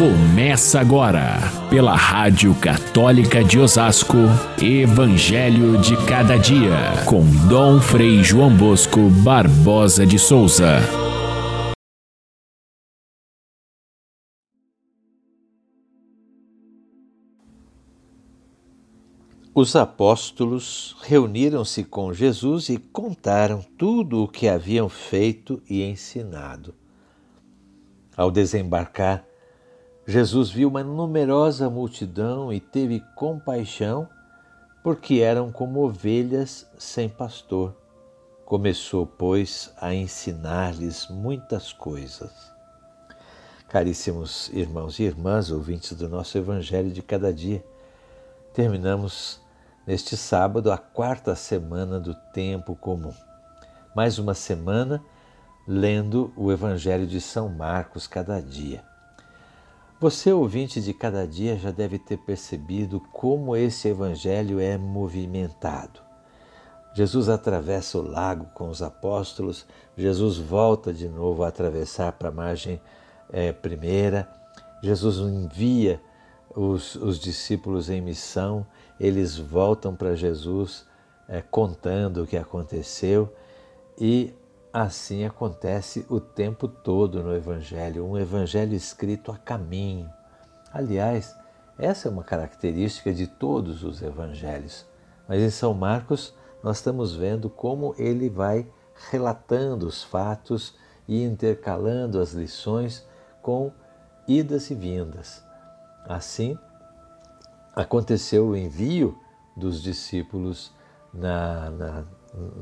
Começa agora, pela Rádio Católica de Osasco, Evangelho de Cada Dia, com Dom Frei João Bosco Barbosa de Souza. Os apóstolos reuniram-se com Jesus e contaram tudo o que haviam feito e ensinado. Ao desembarcar, Jesus viu uma numerosa multidão e teve compaixão, porque eram como ovelhas sem pastor. Começou, pois, a ensinar-lhes muitas coisas. Caríssimos irmãos e irmãs, ouvintes do nosso Evangelho de cada dia, terminamos neste sábado a quarta semana do tempo comum. Mais uma semana lendo o Evangelho de São Marcos cada dia. Você, ouvinte de cada dia, já deve ter percebido como esse evangelho é movimentado. Jesus atravessa o lago com os apóstolos, Jesus volta de novo a atravessar para a margem é, primeira, Jesus envia os, os, discípulos em missão, eles voltam para Jesus é, contando o que aconteceu e Assim acontece o tempo todo no Evangelho, um Evangelho escrito a caminho. Aliás, essa é uma característica de todos os Evangelhos, mas em São Marcos nós estamos vendo como ele vai relatando os fatos e intercalando as lições com idas e vindas. Assim, aconteceu o envio dos discípulos na, na,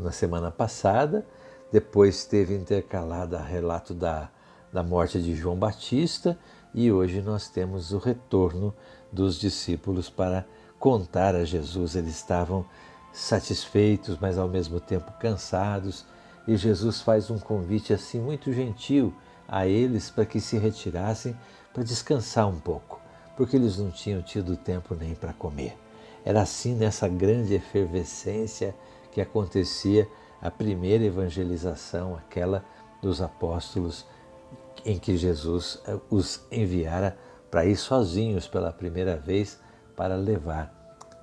na semana passada depois teve intercalada relato da, da morte de João Batista e hoje nós temos o retorno dos discípulos para contar a Jesus. Eles estavam satisfeitos, mas ao mesmo tempo cansados, e Jesus faz um convite assim muito gentil a eles para que se retirassem para descansar um pouco, porque eles não tinham tido tempo nem para comer. Era assim nessa grande efervescência que acontecia a primeira evangelização, aquela dos apóstolos, em que Jesus eh, os enviara para ir sozinhos pela primeira vez para levar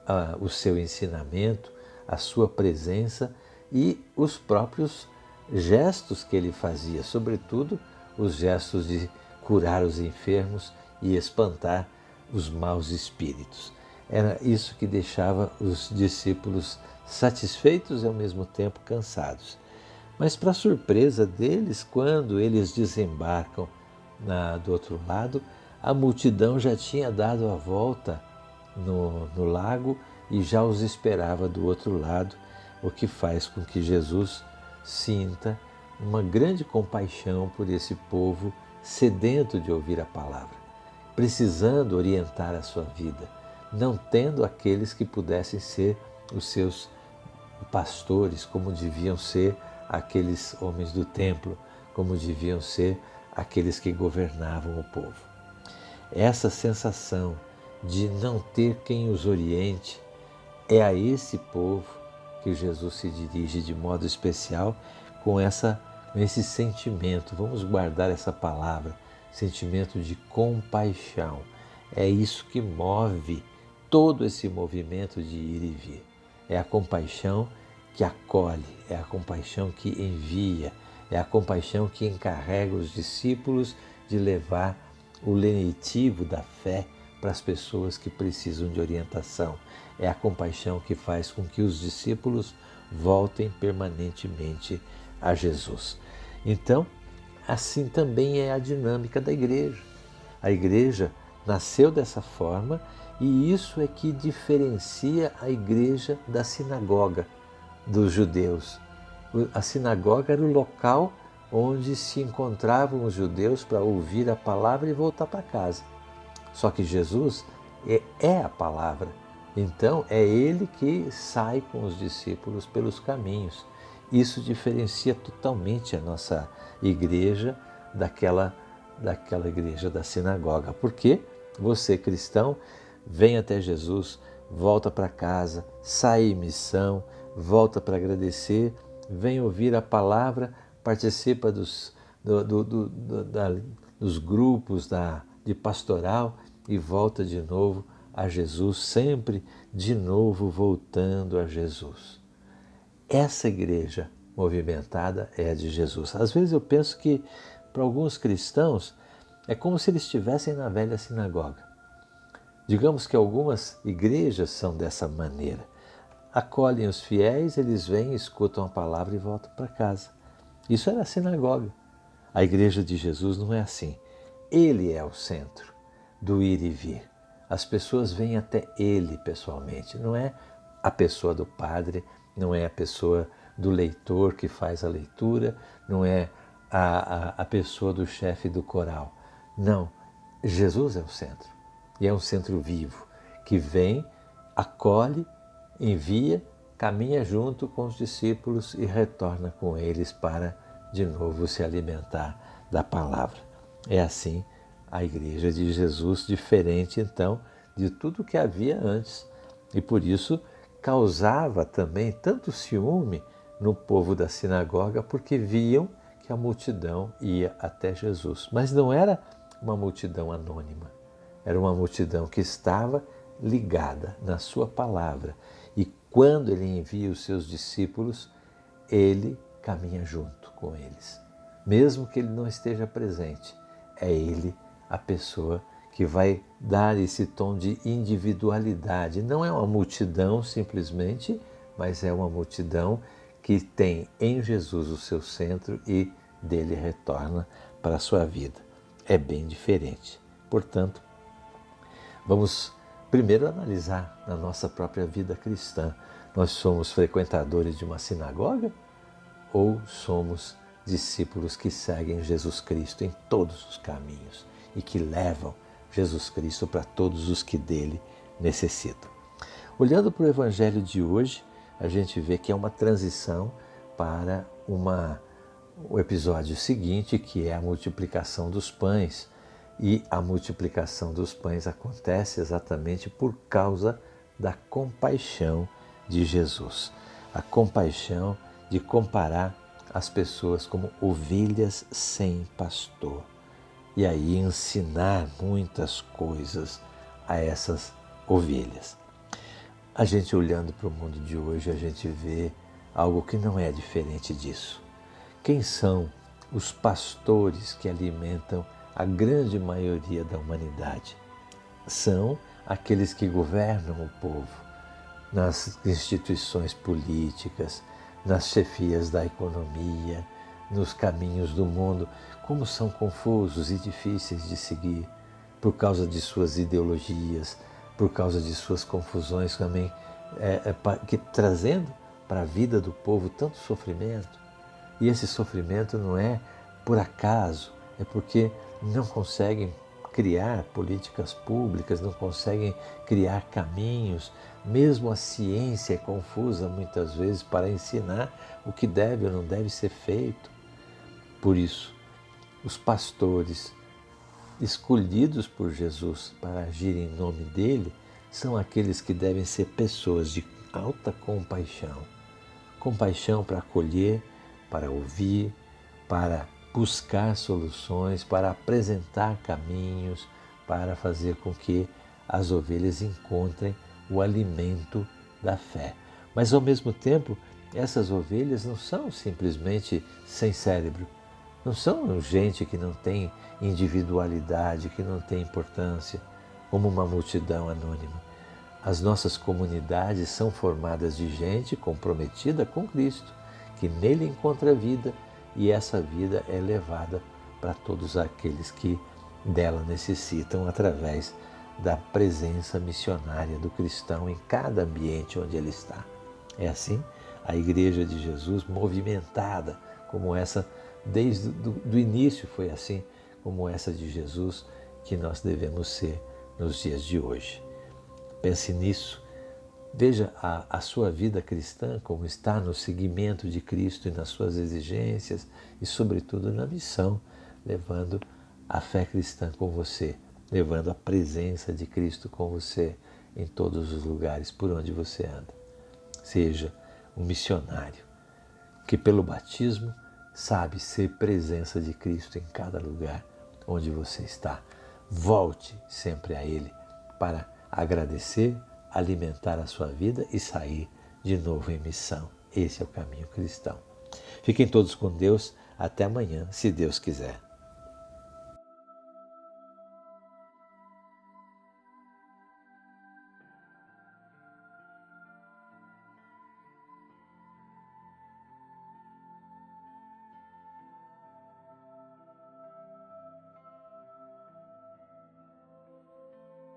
uh, o seu ensinamento, a sua presença e os próprios gestos que ele fazia, sobretudo os gestos de curar os enfermos e espantar os maus espíritos. Era isso que deixava os discípulos satisfeitos e ao mesmo tempo cansados. Mas, para surpresa deles, quando eles desembarcam na, do outro lado, a multidão já tinha dado a volta no, no lago e já os esperava do outro lado, o que faz com que Jesus sinta uma grande compaixão por esse povo sedento de ouvir a palavra, precisando orientar a sua vida, não tendo aqueles que pudessem ser os seus pastores, como deviam ser aqueles homens do templo, como deviam ser aqueles que governavam o povo. Essa sensação de não ter quem os oriente é a esse povo que Jesus se dirige de modo especial com essa esse sentimento. Vamos guardar essa palavra, sentimento de compaixão. É isso que move todo esse movimento de ir e vir. É a compaixão que acolhe, é a compaixão que envia, é a compaixão que encarrega os discípulos de levar o lenitivo da fé para as pessoas que precisam de orientação. É a compaixão que faz com que os discípulos voltem permanentemente a Jesus. Então, assim também é a dinâmica da igreja. A igreja nasceu dessa forma e isso é que diferencia a igreja da sinagoga dos judeus. A sinagoga era o local onde se encontravam os judeus para ouvir a palavra e voltar para casa. Só que Jesus é, é a palavra. Então é ele que sai com os discípulos pelos caminhos. Isso diferencia totalmente a nossa igreja daquela, daquela igreja da sinagoga. Porque você, cristão, vem até Jesus, volta para casa, sai em missão, volta para agradecer, vem ouvir a palavra, participa dos, do, do, do, da, dos grupos da de pastoral e volta de novo a Jesus, sempre de novo voltando a Jesus. Essa igreja movimentada é a de Jesus. Às vezes eu penso que para alguns cristãos é como se eles estivessem na velha sinagoga. Digamos que algumas igrejas são dessa maneira. Acolhem os fiéis, eles vêm, escutam a palavra e voltam para casa. Isso era a sinagoga. A igreja de Jesus não é assim. Ele é o centro do ir e vir. As pessoas vêm até ele pessoalmente, não é a pessoa do padre, não é a pessoa do leitor que faz a leitura, não é a, a, a pessoa do chefe do coral. Não, Jesus é o centro. E é um centro vivo que vem, acolhe, envia, caminha junto com os discípulos e retorna com eles para de novo se alimentar da palavra. É assim a igreja de Jesus, diferente então de tudo que havia antes. E por isso causava também tanto ciúme no povo da sinagoga, porque viam que a multidão ia até Jesus. Mas não era uma multidão anônima, era uma multidão que estava ligada na sua palavra. E quando ele envia os seus discípulos, ele caminha junto com eles. Mesmo que ele não esteja presente, é ele a pessoa que vai dar esse tom de individualidade. Não é uma multidão simplesmente, mas é uma multidão que tem em Jesus o seu centro e dele retorna para a sua vida. É bem diferente. Portanto, vamos primeiro analisar na nossa própria vida cristã. Nós somos frequentadores de uma sinagoga ou somos discípulos que seguem Jesus Cristo em todos os caminhos? e que levam Jesus Cristo para todos os que dele necessitam. Olhando para o Evangelho de hoje, a gente vê que é uma transição para uma, o episódio seguinte, que é a multiplicação dos pães. E a multiplicação dos pães acontece exatamente por causa da compaixão de Jesus. A compaixão de comparar as pessoas como ovelhas sem pastor e aí ensinar muitas coisas a essas ovelhas. A gente olhando para o mundo de hoje, a gente vê algo que não é diferente disso. Quem são os pastores que alimentam a grande maioria da humanidade? São aqueles que governam o povo nas instituições políticas, nas chefias da economia, nos caminhos do mundo, como são confusos e difíceis de seguir por causa de suas ideologias, por causa de suas confusões também, é, é, que trazendo para a vida do povo tanto sofrimento. E esse sofrimento não é por acaso, é porque não conseguem criar políticas públicas, não conseguem criar caminhos. Mesmo a ciência é confusa muitas vezes para ensinar o que deve ou não deve ser feito. Por isso, os pastores escolhidos por Jesus para agir em nome dele são aqueles que devem ser pessoas de alta compaixão. Compaixão para acolher, para ouvir, para buscar soluções, para apresentar caminhos, para fazer com que as ovelhas encontrem o alimento da fé. Mas ao mesmo tempo, essas ovelhas não são simplesmente sem cérebro, não são gente que não tem individualidade, que não tem importância, como uma multidão anônima. As nossas comunidades são formadas de gente comprometida com Cristo, que nele encontra vida e essa vida é levada para todos aqueles que dela necessitam através da presença missionária do cristão em cada ambiente onde ele está. É assim a Igreja de Jesus movimentada como essa desde o início foi assim, como essa de Jesus, que nós devemos ser nos dias de hoje. Pense nisso. Veja a, a sua vida cristã como está no seguimento de Cristo e nas suas exigências e, sobretudo, na missão, levando a fé cristã com você, levando a presença de Cristo com você em todos os lugares por onde você anda. Seja um missionário que, pelo batismo, sabe ser presença de Cristo em cada lugar onde você está. Volte sempre a Ele para agradecer, alimentar a sua vida e sair de novo em missão. Esse é o caminho cristão. Fiquem todos com Deus. Até amanhã, se Deus quiser.